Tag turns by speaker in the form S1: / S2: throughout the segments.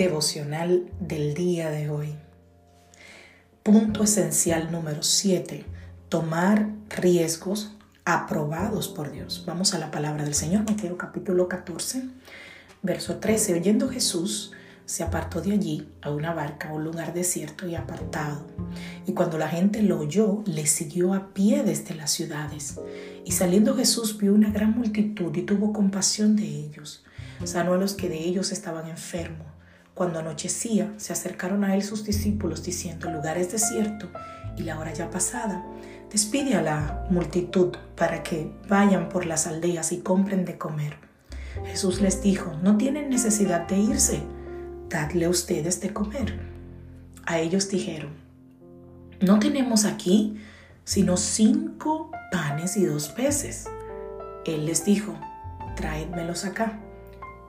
S1: Devocional del día de hoy. Punto esencial número 7. Tomar riesgos aprobados por Dios. Vamos a la palabra del Señor, Mateo capítulo 14, verso 13. Oyendo Jesús, se apartó de allí a una barca, a un lugar desierto y apartado. Y cuando la gente lo oyó, le siguió a pie desde las ciudades. Y saliendo Jesús vio una gran multitud y tuvo compasión de ellos. Sanó a los que de ellos estaban enfermos. Cuando anochecía, se acercaron a él sus discípulos diciendo, lugar es desierto y la hora ya pasada Despide a la multitud para que vayan por las aldeas y compren de comer. Jesús les dijo, no tienen necesidad de irse, dadle ustedes de comer. A ellos dijeron, no tenemos aquí sino cinco panes y dos peces. Él les dijo, traédmelos acá.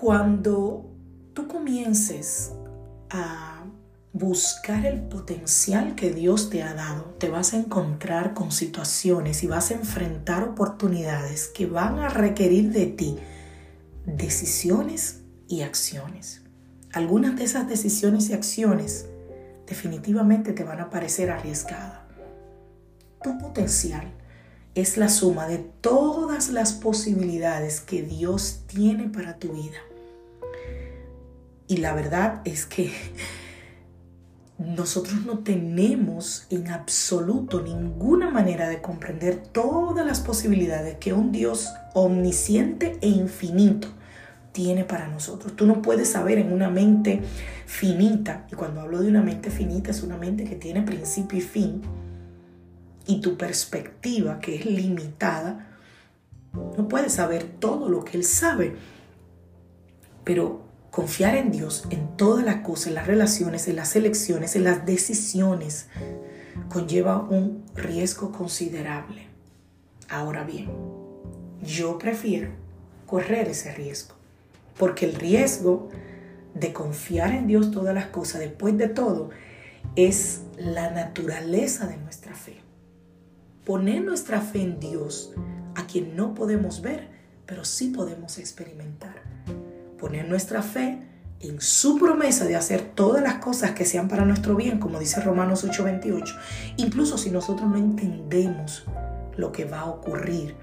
S1: Cuando tú comiences a buscar el potencial que Dios te ha dado, te vas a encontrar con situaciones y vas a enfrentar oportunidades que van a requerir de ti decisiones y acciones. Algunas de esas decisiones y acciones definitivamente te van a parecer arriesgadas. Tu potencial es la suma de todas las posibilidades que Dios tiene para tu vida. Y la verdad es que nosotros no tenemos en absoluto ninguna manera de comprender todas las posibilidades que un Dios omnisciente e infinito tiene para nosotros. Tú no puedes saber en una mente finita, y cuando hablo de una mente finita es una mente que tiene principio y fin, y tu perspectiva que es limitada, no puedes saber todo lo que Él sabe. Pero Confiar en Dios en todas las cosas, en las relaciones, en las elecciones, en las decisiones, conlleva un riesgo considerable. Ahora bien, yo prefiero correr ese riesgo, porque el riesgo de confiar en Dios todas las cosas, después de todo, es la naturaleza de nuestra fe. Poner nuestra fe en Dios, a quien no podemos ver, pero sí podemos experimentar poner nuestra fe en su promesa de hacer todas las cosas que sean para nuestro bien, como dice Romanos 8:28, incluso si nosotros no entendemos lo que va a ocurrir.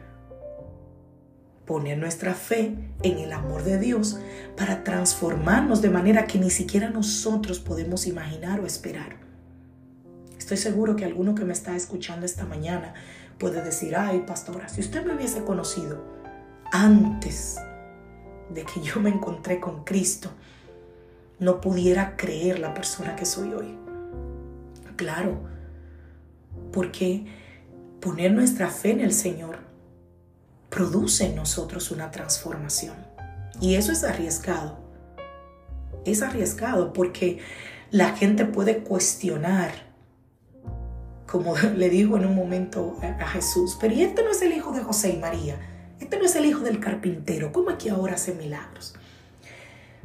S1: Poner nuestra fe en el amor de Dios para transformarnos de manera que ni siquiera nosotros podemos imaginar o esperar. Estoy seguro que alguno que me está escuchando esta mañana puede decir, ay pastora, si usted me hubiese conocido antes de que yo me encontré con Cristo, no pudiera creer la persona que soy hoy. Claro, porque poner nuestra fe en el Señor produce en nosotros una transformación. Y eso es arriesgado. Es arriesgado porque la gente puede cuestionar, como le digo en un momento a Jesús, pero ¿y este no es el hijo de José y María? Este no es el hijo del carpintero. ¿Cómo que ahora hace milagros?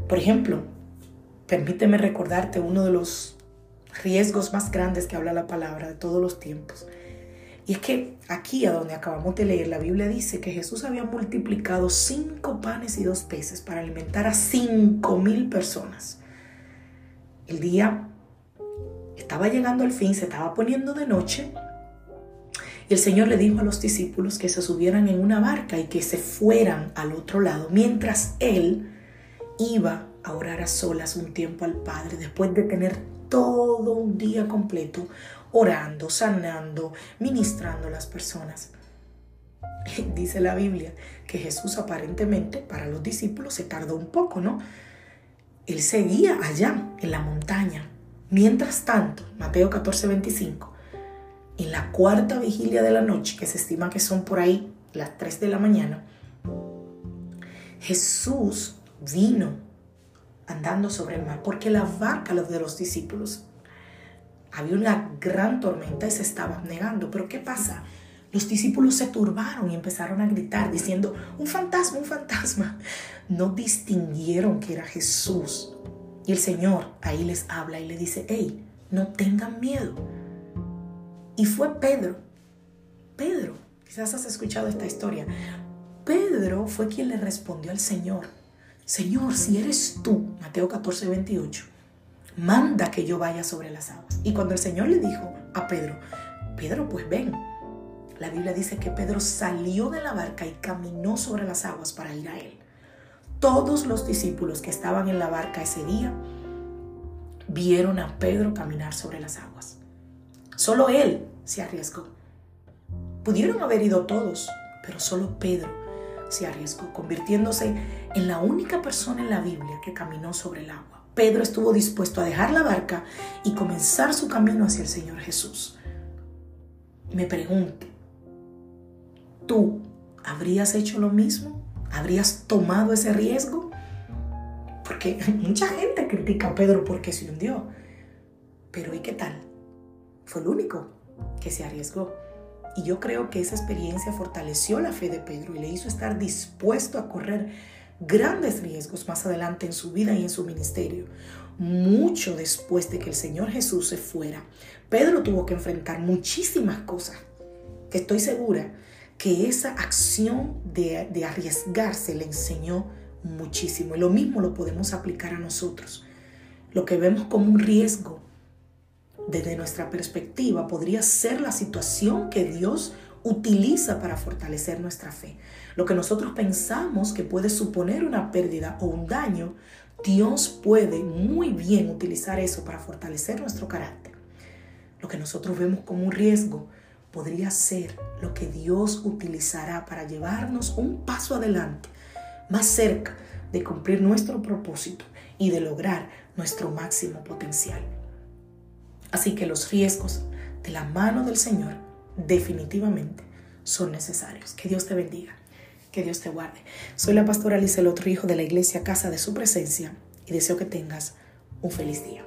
S1: Por ejemplo, permíteme recordarte uno de los riesgos más grandes que habla la palabra de todos los tiempos. Y es que aquí, a donde acabamos de leer, la Biblia dice que Jesús había multiplicado cinco panes y dos peces para alimentar a cinco mil personas. El día estaba llegando al fin, se estaba poniendo de noche. Y el Señor le dijo a los discípulos que se subieran en una barca y que se fueran al otro lado, mientras Él iba a orar a solas un tiempo al Padre, después de tener todo un día completo orando, sanando, ministrando a las personas. Dice la Biblia que Jesús aparentemente para los discípulos se tardó un poco, ¿no? Él seguía allá en la montaña. Mientras tanto, Mateo 14, 25, en la cuarta vigilia de la noche, que se estima que son por ahí las 3 de la mañana, Jesús vino andando sobre el mar, porque la barca de los discípulos había una gran tormenta y se estaban negando. Pero ¿qué pasa? Los discípulos se turbaron y empezaron a gritar diciendo, un fantasma, un fantasma. No distinguieron que era Jesús. Y el Señor ahí les habla y le dice, hey, no tengan miedo. Y fue Pedro. Pedro, quizás has escuchado esta historia. Pedro fue quien le respondió al Señor, Señor, si eres tú, Mateo 14, 28, manda que yo vaya sobre las aguas. Y cuando el Señor le dijo a Pedro, Pedro, pues ven. La Biblia dice que Pedro salió de la barca y caminó sobre las aguas para ir a él. Todos los discípulos que estaban en la barca ese día vieron a Pedro caminar sobre las aguas. Solo él se arriesgó. Pudieron haber ido todos, pero solo Pedro se arriesgó, convirtiéndose en la única persona en la Biblia que caminó sobre el agua. Pedro estuvo dispuesto a dejar la barca y comenzar su camino hacia el Señor Jesús. Me pregunto, ¿tú habrías hecho lo mismo? ¿Habrías tomado ese riesgo? Porque mucha gente critica a Pedro porque se hundió. Pero ¿y qué tal? Fue el único que se arriesgó. Y yo creo que esa experiencia fortaleció la fe de Pedro y le hizo estar dispuesto a correr grandes riesgos más adelante en su vida y en su ministerio. Mucho después de que el Señor Jesús se fuera, Pedro tuvo que enfrentar muchísimas cosas. Que estoy segura que esa acción de, de arriesgarse le enseñó muchísimo. Y lo mismo lo podemos aplicar a nosotros. Lo que vemos como un riesgo desde nuestra perspectiva podría ser la situación que Dios utiliza para fortalecer nuestra fe. Lo que nosotros pensamos que puede suponer una pérdida o un daño, Dios puede muy bien utilizar eso para fortalecer nuestro carácter. Lo que nosotros vemos como un riesgo podría ser lo que Dios utilizará para llevarnos un paso adelante, más cerca de cumplir nuestro propósito y de lograr nuestro máximo potencial. Así que los riesgos de la mano del Señor definitivamente son necesarios. Que Dios te bendiga, que Dios te guarde. Soy la pastora Alice, el otro hijo de la iglesia Casa de Su Presencia y deseo que tengas un feliz día.